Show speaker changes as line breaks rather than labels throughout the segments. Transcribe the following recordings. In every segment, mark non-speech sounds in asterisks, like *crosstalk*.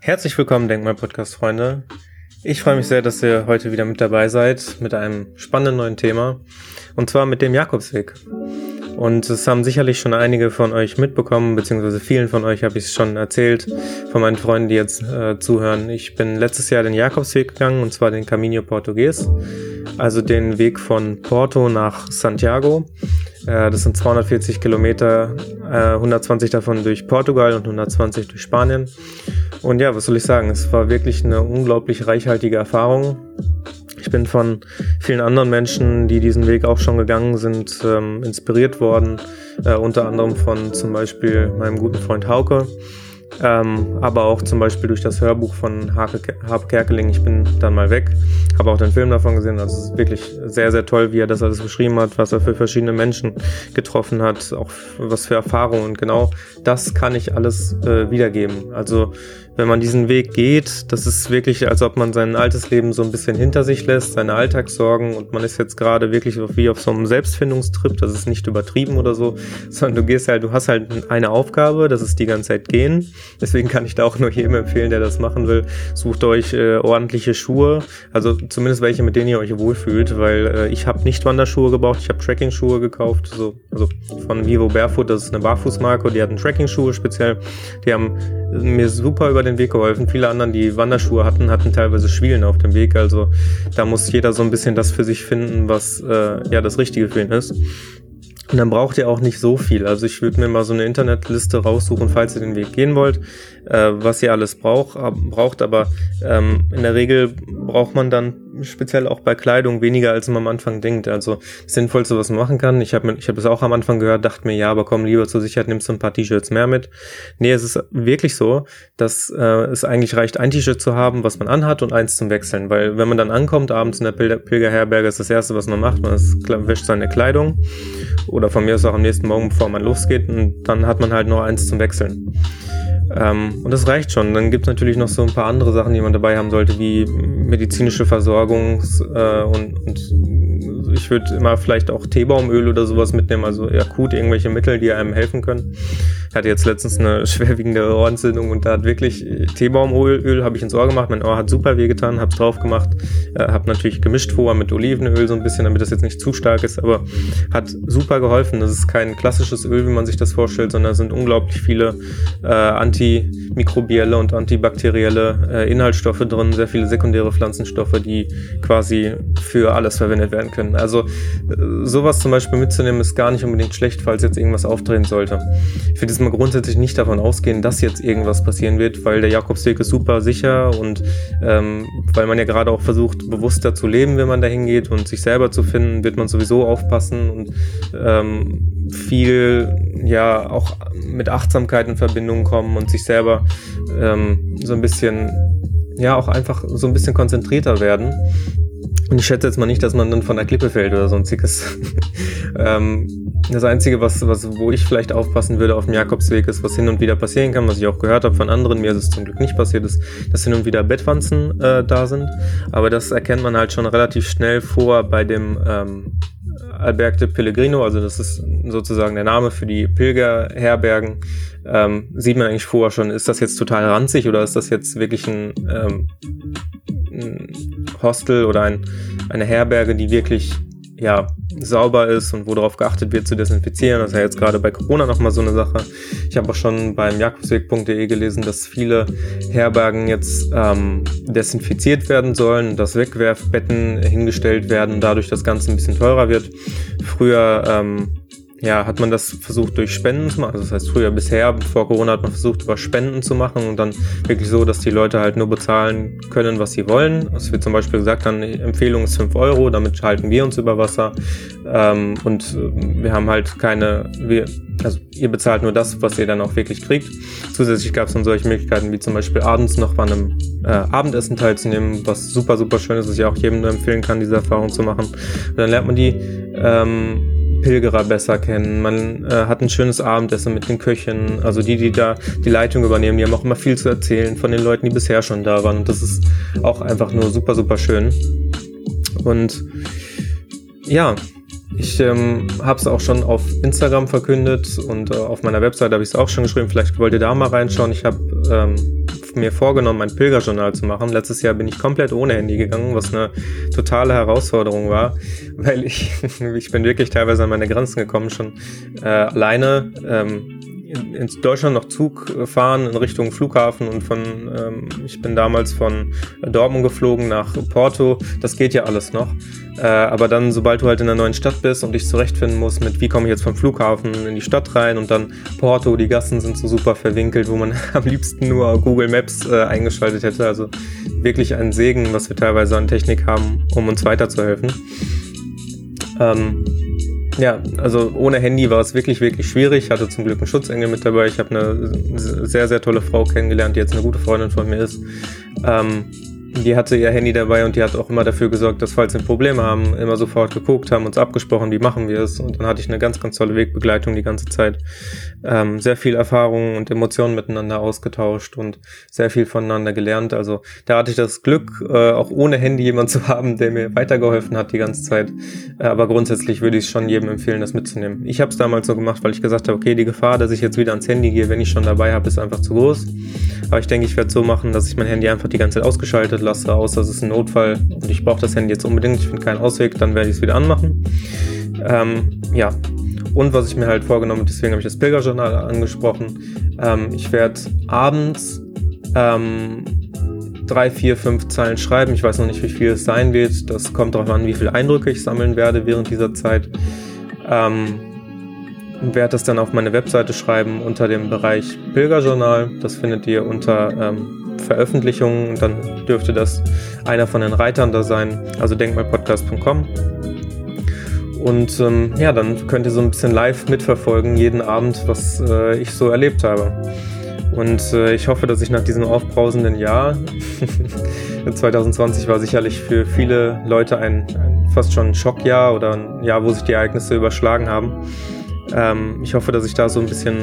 Herzlich willkommen, Denkmal-Podcast-Freunde. Ich freue mich sehr, dass ihr heute wieder mit dabei seid mit einem spannenden neuen Thema und zwar mit dem Jakobsweg. Und es haben sicherlich schon einige von euch mitbekommen, beziehungsweise vielen von euch habe ich es schon erzählt, von meinen Freunden, die jetzt äh, zuhören. Ich bin letztes Jahr den Jakobsweg gegangen und zwar den Caminho Portugues, also den Weg von Porto nach Santiago. Äh, das sind 240 Kilometer, äh, 120 davon durch Portugal und 120 durch Spanien. Und ja, was soll ich sagen? Es war wirklich eine unglaublich reichhaltige Erfahrung. Ich bin von vielen anderen Menschen, die diesen Weg auch schon gegangen sind, ähm, inspiriert worden. Äh, unter anderem von zum Beispiel meinem guten Freund Hauke. Ähm, aber auch zum Beispiel durch das Hörbuch von Harpe Kerkeling, ich bin dann mal weg, habe auch den Film davon gesehen, also es ist wirklich sehr, sehr toll, wie er das alles beschrieben hat, was er für verschiedene Menschen getroffen hat, auch was für Erfahrungen und genau das kann ich alles äh, wiedergeben. Also wenn man diesen Weg geht, das ist wirklich, als ob man sein altes Leben so ein bisschen hinter sich lässt, seine Alltagssorgen und man ist jetzt gerade wirklich wie auf so einem Selbstfindungstrip, das ist nicht übertrieben oder so, sondern du gehst halt, du hast halt eine Aufgabe, das ist die ganze Zeit gehen. Deswegen kann ich da auch nur jedem empfehlen, der das machen will, sucht euch äh, ordentliche Schuhe, also zumindest welche, mit denen ihr euch wohlfühlt, weil äh, ich habe nicht Wanderschuhe gebraucht, ich habe Tracking-Schuhe gekauft, so, also von Vivo Barefoot, das ist eine Barfußmarke, die hatten Tracking-Schuhe speziell, die haben mir super über den Weg geholfen. Viele anderen, die Wanderschuhe hatten, hatten teilweise Schwielen auf dem Weg. Also da muss jeder so ein bisschen das für sich finden, was äh, ja das Richtige für ihn ist. Und dann braucht ihr auch nicht so viel. Also ich würde mir mal so eine Internetliste raussuchen, falls ihr den Weg gehen wollt, äh, was ihr alles braucht. braucht. Aber ähm, in der Regel braucht man dann speziell auch bei Kleidung weniger, als man am Anfang denkt. Also das Sinnvollste, was man machen kann. Ich habe ich hab das auch am Anfang gehört, dachte mir, ja, aber komm, lieber zur Sicherheit nimmst du ein paar T-Shirts mehr mit. Nee, es ist wirklich so, dass äh, es eigentlich reicht, ein T-Shirt zu haben, was man anhat und eins zum Wechseln. Weil wenn man dann ankommt, abends in der Pil Pilgerherberge, ist das Erste, was man macht, man ist, wäscht seine Kleidung. Oder von mir aus auch am nächsten Morgen, bevor man losgeht. Und dann hat man halt nur eins zum Wechseln. Ähm, und das reicht schon. Dann gibt es natürlich noch so ein paar andere Sachen, die man dabei haben sollte, wie medizinische Versorgung äh, und, und ich würde immer vielleicht auch Teebaumöl oder sowas mitnehmen, also akut irgendwelche Mittel, die einem helfen können. Ich hatte jetzt letztens eine *laughs* schwerwiegende Ohrentzündung und da hat wirklich Teebaumöl habe ich ins Ohr gemacht. Mein Ohr hat super wehgetan, habe es drauf gemacht, äh, habe natürlich gemischt vorher mit Olivenöl so ein bisschen, damit das jetzt nicht zu stark ist, aber hat super geholfen. Das ist kein klassisches Öl, wie man sich das vorstellt, sondern es sind unglaublich viele äh, antimikrobielle und antibakterielle äh, Inhaltsstoffe drin, sehr viele sekundäre Pflanzenstoffe, die quasi für alles verwendet werden können. Also äh, sowas zum Beispiel mitzunehmen ist gar nicht unbedingt schlecht, falls jetzt irgendwas auftreten sollte. Ich würde jetzt mal grundsätzlich nicht davon ausgehen, dass jetzt irgendwas passieren wird, weil der Jakobsweg ist super sicher und ähm, weil man ja gerade auch versucht, bewusster zu leben, wenn man dahin geht und sich selber zu finden, wird man sowieso aufpassen und ähm, viel ja auch mit Achtsamkeit in Verbindung kommen und sich selber ähm, so ein bisschen ja auch einfach so ein bisschen konzentrierter werden und ich schätze jetzt mal nicht, dass man dann von der Klippe fällt oder sonstiges. *laughs* ähm, das Einzige, was, was, wo ich vielleicht aufpassen würde auf dem Jakobsweg, ist, was hin und wieder passieren kann, was ich auch gehört habe von anderen, mir ist es zum Glück nicht passiert, ist, dass hin und wieder Bettwanzen äh, da sind. Aber das erkennt man halt schon relativ schnell vor bei dem ähm, Alberg de Pellegrino, also das ist sozusagen der Name für die Pilgerherbergen. Ähm, sieht man eigentlich vorher schon, ist das jetzt total ranzig oder ist das jetzt wirklich ein ähm, ein Hostel oder ein, eine Herberge, die wirklich ja, sauber ist und wo darauf geachtet wird zu desinfizieren. Das ist ja jetzt gerade bei Corona nochmal so eine Sache. Ich habe auch schon beim jakobsweg.de gelesen, dass viele Herbergen jetzt ähm, desinfiziert werden sollen, dass Wegwerfbetten hingestellt werden, dadurch das Ganze ein bisschen teurer wird. Früher ähm, ja, hat man das versucht durch Spenden zu machen. Also das heißt, früher bisher, vor Corona hat man versucht, über Spenden zu machen und dann wirklich so, dass die Leute halt nur bezahlen können, was sie wollen. Es wird zum Beispiel gesagt, dann Empfehlung ist 5 Euro, damit halten wir uns über Wasser. Ähm, und äh, wir haben halt keine, wir, also ihr bezahlt nur das, was ihr dann auch wirklich kriegt. Zusätzlich gab es dann solche Möglichkeiten, wie zum Beispiel abends noch bei einem äh, Abendessen teilzunehmen, was super, super schön ist, was ich auch jedem nur empfehlen kann, diese Erfahrung zu machen. Und dann lernt man die ähm, Pilgerer besser kennen. Man äh, hat ein schönes Abendessen mit den Köchen. Also die, die da die Leitung übernehmen, die haben auch immer viel zu erzählen von den Leuten, die bisher schon da waren. Und das ist auch einfach nur super, super schön. Und ja, ich ähm, habe es auch schon auf Instagram verkündet und äh, auf meiner Website habe ich es auch schon geschrieben. Vielleicht wollt ihr da mal reinschauen. Ich habe ähm, mir vorgenommen, ein Pilgerjournal zu machen. Letztes Jahr bin ich komplett ohne Handy gegangen, was eine totale Herausforderung war, weil ich, *laughs* ich bin wirklich teilweise an meine Grenzen gekommen, schon äh, alleine. Ähm, in Deutschland noch Zug fahren in Richtung Flughafen und von, ähm, ich bin damals von Dortmund geflogen nach Porto. Das geht ja alles noch. Äh, aber dann, sobald du halt in einer neuen Stadt bist und dich zurechtfinden musst mit, wie komme ich jetzt vom Flughafen in die Stadt rein und dann Porto, die Gassen sind so super verwinkelt, wo man *laughs* am liebsten nur Google Maps äh, eingeschaltet hätte. Also wirklich ein Segen, was wir teilweise an Technik haben, um uns weiterzuhelfen. Ähm, ja, also ohne Handy war es wirklich, wirklich schwierig. Ich hatte zum Glück einen Schutzengel mit dabei. Ich habe eine sehr, sehr tolle Frau kennengelernt, die jetzt eine gute Freundin von mir ist. Ähm, die hatte ihr Handy dabei und die hat auch immer dafür gesorgt, dass falls wir Probleme haben, immer sofort geguckt, haben uns abgesprochen, wie machen wir es. Und dann hatte ich eine ganz, ganz tolle Wegbegleitung die ganze Zeit. Ähm, sehr viel Erfahrung und Emotionen miteinander ausgetauscht und sehr viel voneinander gelernt. Also da hatte ich das Glück, äh, auch ohne Handy jemand *laughs* zu haben, der mir weitergeholfen hat die ganze Zeit. Äh, aber grundsätzlich würde ich es schon jedem empfehlen, das mitzunehmen. Ich habe es damals so gemacht, weil ich gesagt habe, okay, die Gefahr, dass ich jetzt wieder ans Handy gehe, wenn ich schon dabei habe, ist einfach zu groß. Aber ich denke, ich werde so machen, dass ich mein Handy einfach die ganze Zeit ausgeschaltet lasse, außer es ist ein Notfall und ich brauche das Handy jetzt unbedingt, ich finde keinen Ausweg, dann werde ich es wieder anmachen. Ähm, ja, und was ich mir halt vorgenommen habe, deswegen habe ich das Pilgerjournal angesprochen, ähm, ich werde abends ähm, drei, vier, fünf Zeilen schreiben. Ich weiß noch nicht, wie viel es sein wird. Das kommt darauf an, wie viele Eindrücke ich sammeln werde während dieser Zeit. Ähm, werde das dann auf meine Webseite schreiben unter dem Bereich Pilgerjournal. Das findet ihr unter ähm, Veröffentlichungen. Dann dürfte das einer von den Reitern da sein, also denkmalpodcast.com. Und ähm, ja, dann könnt ihr so ein bisschen live mitverfolgen, jeden Abend, was äh, ich so erlebt habe. Und äh, ich hoffe, dass ich nach diesem aufbrausenden Jahr, *laughs* 2020 war sicherlich für viele Leute ein, ein fast schon ein Schockjahr oder ein Jahr, wo sich die Ereignisse überschlagen haben, ähm, ich hoffe, dass ich da so ein bisschen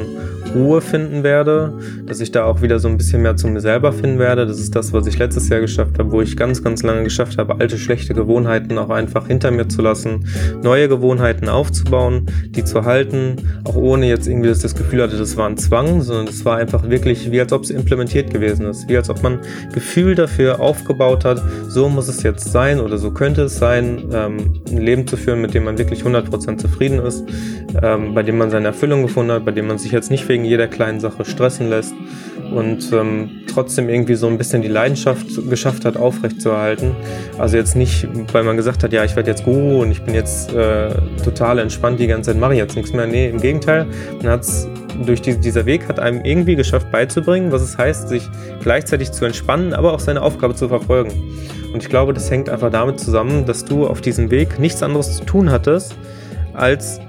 Ruhe finden werde, dass ich da auch wieder so ein bisschen mehr zu mir selber finden werde. Das ist das, was ich letztes Jahr geschafft habe, wo ich ganz, ganz lange geschafft habe, alte, schlechte Gewohnheiten auch einfach hinter mir zu lassen, neue Gewohnheiten aufzubauen, die zu halten, auch ohne jetzt irgendwie dass das Gefühl hatte, das war ein Zwang, sondern es war einfach wirklich wie als ob es implementiert gewesen ist, wie als ob man Gefühl dafür aufgebaut hat, so muss es jetzt sein oder so könnte es sein, ähm, ein Leben zu führen, mit dem man wirklich 100% zufrieden ist, ähm, bei dem man seine Erfüllung gefunden hat, bei dem man sich jetzt nicht wegen jeder kleinen Sache stressen lässt und ähm, trotzdem irgendwie so ein bisschen die Leidenschaft geschafft hat, aufrechtzuerhalten. Also jetzt nicht, weil man gesagt hat, ja, ich werde jetzt Guru und ich bin jetzt äh, total entspannt, die ganze Zeit mache ich jetzt nichts mehr. Nee, im Gegenteil, man hat es durch die, dieser Weg hat einem irgendwie geschafft beizubringen, was es heißt, sich gleichzeitig zu entspannen, aber auch seine Aufgabe zu verfolgen. Und ich glaube, das hängt einfach damit zusammen, dass du auf diesem Weg nichts anderes zu tun hattest, als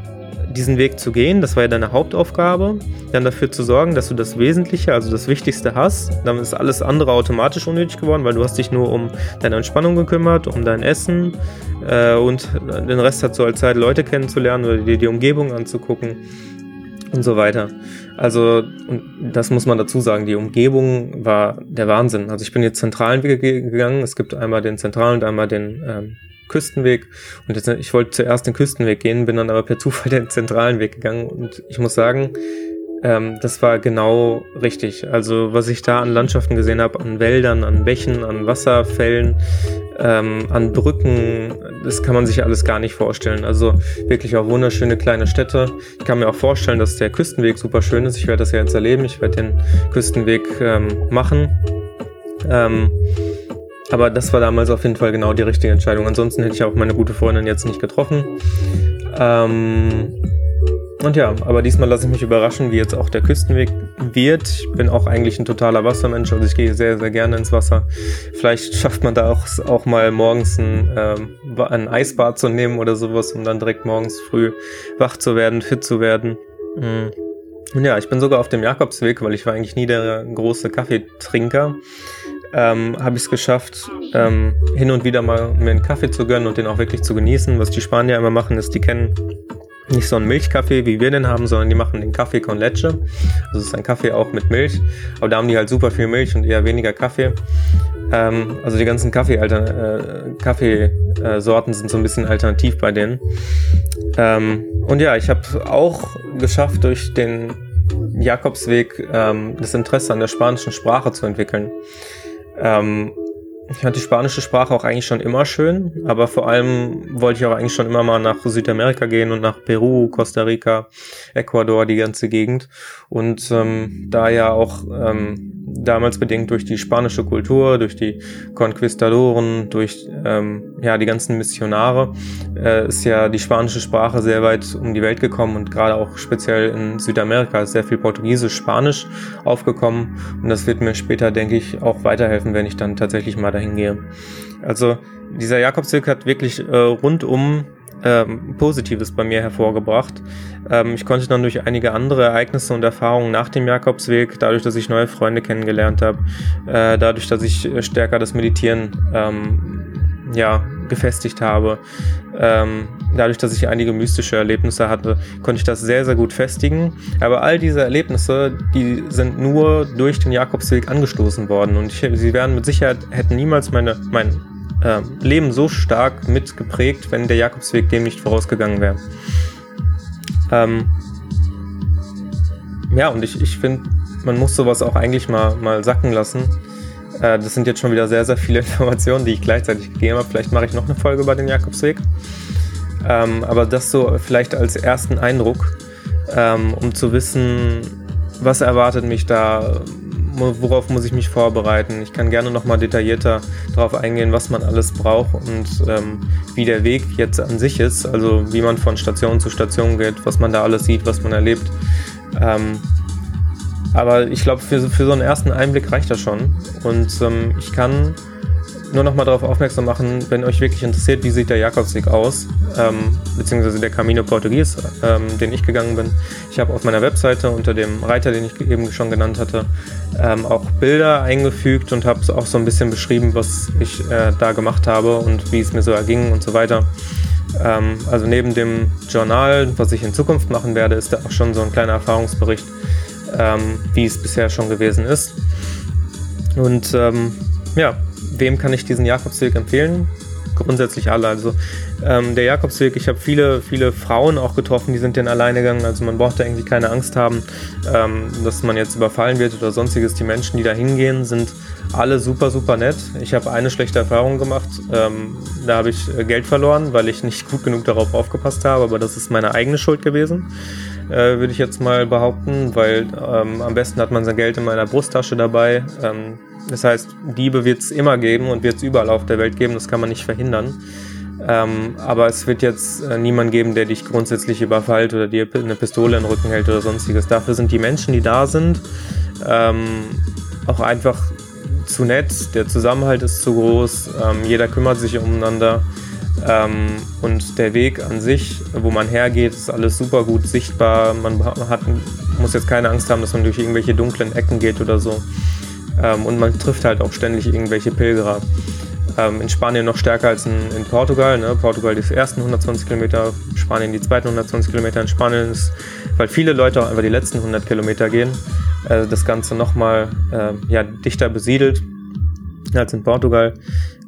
diesen Weg zu gehen, das war ja deine Hauptaufgabe, dann dafür zu sorgen, dass du das Wesentliche, also das Wichtigste hast. Dann ist alles andere automatisch unnötig geworden, weil du hast dich nur um deine Entspannung gekümmert, um dein Essen äh, und den Rest hat so als Zeit Leute kennenzulernen oder dir die Umgebung anzugucken und so weiter. Also, und das muss man dazu sagen, die Umgebung war der Wahnsinn. Also ich bin jetzt zentralen Weg gegangen. Es gibt einmal den zentralen und einmal den ähm, Küstenweg. Und jetzt, ich wollte zuerst den Küstenweg gehen, bin dann aber per Zufall *laughs* den zentralen Weg gegangen. Und ich muss sagen, ähm, das war genau richtig. Also was ich da an Landschaften gesehen habe, an Wäldern, an Bächen, an Wasserfällen, ähm, an Brücken, das kann man sich alles gar nicht vorstellen. Also wirklich auch wunderschöne kleine Städte. Ich kann mir auch vorstellen, dass der Küstenweg super schön ist. Ich werde das ja jetzt erleben. Ich werde den Küstenweg ähm, machen. Ähm, aber das war damals auf jeden Fall genau die richtige Entscheidung. Ansonsten hätte ich auch meine gute Freundin jetzt nicht getroffen. Ähm, und ja, aber diesmal lasse ich mich überraschen, wie jetzt auch der Küstenweg wird. Ich bin auch eigentlich ein totaler Wassermensch, also ich gehe sehr, sehr gerne ins Wasser. Vielleicht schafft man da auch, auch mal morgens ein, ähm, ein Eisbad zu nehmen oder sowas, um dann direkt morgens früh wach zu werden, fit zu werden. Mhm. Und ja, ich bin sogar auf dem Jakobsweg, weil ich war eigentlich nie der große Kaffeetrinker ähm, habe ich es geschafft, ähm, hin und wieder mal mir einen Kaffee zu gönnen und den auch wirklich zu genießen. Was die Spanier immer machen, ist, die kennen nicht so einen Milchkaffee, wie wir den haben, sondern die machen den Kaffee con leche. Also es ist ein Kaffee auch mit Milch, aber da haben die halt super viel Milch und eher weniger Kaffee. Ähm, also die ganzen Kaffee-Sorten äh, Kaffee, äh, sind so ein bisschen alternativ bei denen. Ähm, und ja, ich habe auch geschafft, durch den Jakobsweg ähm, das Interesse an der spanischen Sprache zu entwickeln. Ähm, ich fand die spanische Sprache auch eigentlich schon immer schön, aber vor allem wollte ich auch eigentlich schon immer mal nach Südamerika gehen und nach Peru, Costa Rica, Ecuador, die ganze Gegend. Und ähm, da ja auch ähm, damals bedingt durch die spanische Kultur, durch die Conquistadoren, durch ähm, ja die ganzen Missionare, äh, ist ja die spanische Sprache sehr weit um die Welt gekommen und gerade auch speziell in Südamerika ist sehr viel Portugiesisch, Spanisch aufgekommen und das wird mir später, denke ich, auch weiterhelfen, wenn ich dann tatsächlich mal dahin gehe. Also dieser Jakobsweg hat wirklich äh, rundum ähm, Positives bei mir hervorgebracht. Ähm, ich konnte dann durch einige andere Ereignisse und Erfahrungen nach dem Jakobsweg, dadurch, dass ich neue Freunde kennengelernt habe, äh, dadurch, dass ich stärker das Meditieren ähm, ja, gefestigt habe, ähm, dadurch, dass ich einige mystische Erlebnisse hatte, konnte ich das sehr, sehr gut festigen. Aber all diese Erlebnisse, die sind nur durch den Jakobsweg angestoßen worden und ich, sie wären mit Sicherheit, hätten niemals meine, mein äh, Leben so stark mitgeprägt, wenn der Jakobsweg dem nicht vorausgegangen wäre. Ähm, ja, und ich, ich finde, man muss sowas auch eigentlich mal, mal sacken lassen. Äh, das sind jetzt schon wieder sehr, sehr viele *laughs* Informationen, die ich gleichzeitig gegeben habe. Vielleicht mache ich noch eine Folge über den Jakobsweg. Ähm, aber das so vielleicht als ersten Eindruck, ähm, um zu wissen, was erwartet mich da, worauf muss ich mich vorbereiten. Ich kann gerne nochmal detaillierter darauf eingehen, was man alles braucht und ähm, wie der Weg jetzt an sich ist, also wie man von Station zu Station geht, was man da alles sieht, was man erlebt. Ähm, aber ich glaube, für, für so einen ersten Einblick reicht das schon. Und ähm, ich kann nur noch mal darauf aufmerksam machen, wenn euch wirklich interessiert, wie sieht der Jakobsweg aus, ähm, beziehungsweise der Camino Portugues, ähm, den ich gegangen bin. Ich habe auf meiner Webseite unter dem Reiter, den ich eben schon genannt hatte, ähm, auch Bilder eingefügt und habe auch so ein bisschen beschrieben, was ich äh, da gemacht habe und wie es mir so erging und so weiter. Ähm, also neben dem Journal, was ich in Zukunft machen werde, ist da auch schon so ein kleiner Erfahrungsbericht, ähm, wie es bisher schon gewesen ist. Und ähm, ja, wem kann ich diesen Jakobsweg empfehlen? Grundsätzlich alle. Also ähm, der Jakobsweg, ich habe viele, viele Frauen auch getroffen, die sind den alleine gegangen. Also man braucht da irgendwie keine Angst haben, ähm, dass man jetzt überfallen wird oder sonstiges. Die Menschen, die da hingehen, sind alle super, super nett. Ich habe eine schlechte Erfahrung gemacht. Ähm, da habe ich äh, Geld verloren, weil ich nicht gut genug darauf aufgepasst habe, aber das ist meine eigene Schuld gewesen. Äh, würde ich jetzt mal behaupten, weil ähm, am besten hat man sein Geld in meiner Brusttasche dabei. Ähm, das heißt, Diebe wird es immer geben und wird es überall auf der Welt geben, das kann man nicht verhindern. Ähm, aber es wird jetzt äh, niemand geben, der dich grundsätzlich überfällt oder dir eine Pistole in den Rücken hält oder sonstiges. Dafür sind die Menschen, die da sind, ähm, auch einfach zu nett. Der Zusammenhalt ist zu groß. Ähm, jeder kümmert sich umeinander. Ähm, und der Weg an sich, wo man hergeht, ist alles super gut sichtbar. Man hat, muss jetzt keine Angst haben, dass man durch irgendwelche dunklen Ecken geht oder so. Ähm, und man trifft halt auch ständig irgendwelche Pilgerer. Ähm, in Spanien noch stärker als in, in Portugal. Ne? Portugal die ersten 120 Kilometer, Spanien die zweiten 120 Kilometer. In Spanien ist, weil viele Leute auch einfach die letzten 100 Kilometer gehen, äh, das Ganze nochmal äh, ja, dichter besiedelt als in Portugal.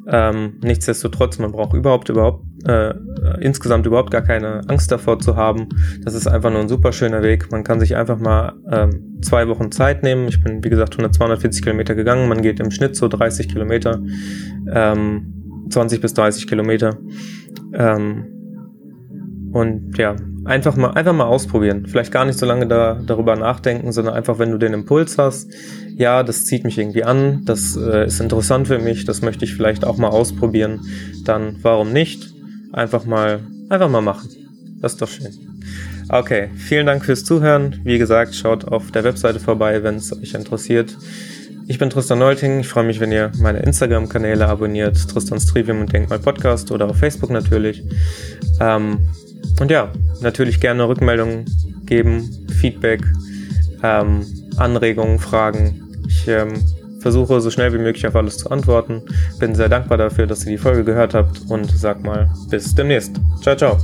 Ähm, nichtsdestotrotz, man braucht überhaupt, überhaupt, äh, insgesamt überhaupt gar keine Angst davor zu haben. Das ist einfach nur ein super schöner Weg. Man kann sich einfach mal ähm, zwei Wochen Zeit nehmen. Ich bin, wie gesagt, 100, 240 Kilometer gegangen. Man geht im Schnitt so 30 Kilometer, ähm, 20 bis 30 Kilometer. Ähm, und ja, einfach mal, einfach mal ausprobieren. Vielleicht gar nicht so lange da, darüber nachdenken, sondern einfach, wenn du den Impuls hast, ja, das zieht mich irgendwie an, das äh, ist interessant für mich, das möchte ich vielleicht auch mal ausprobieren, dann warum nicht? Einfach mal, einfach mal machen. Das ist doch schön. Okay, vielen Dank fürs Zuhören. Wie gesagt, schaut auf der Webseite vorbei, wenn es euch interessiert. Ich bin Tristan Neulting. Ich freue mich, wenn ihr meine Instagram-Kanäle abonniert. Tristans Trivium und Denkmal Podcast oder auf Facebook natürlich. Ähm, und ja, natürlich gerne Rückmeldungen geben, Feedback, ähm, Anregungen, Fragen. Ich ähm, versuche so schnell wie möglich auf alles zu antworten. Bin sehr dankbar dafür, dass ihr die Folge gehört habt und sag mal bis demnächst. Ciao, ciao.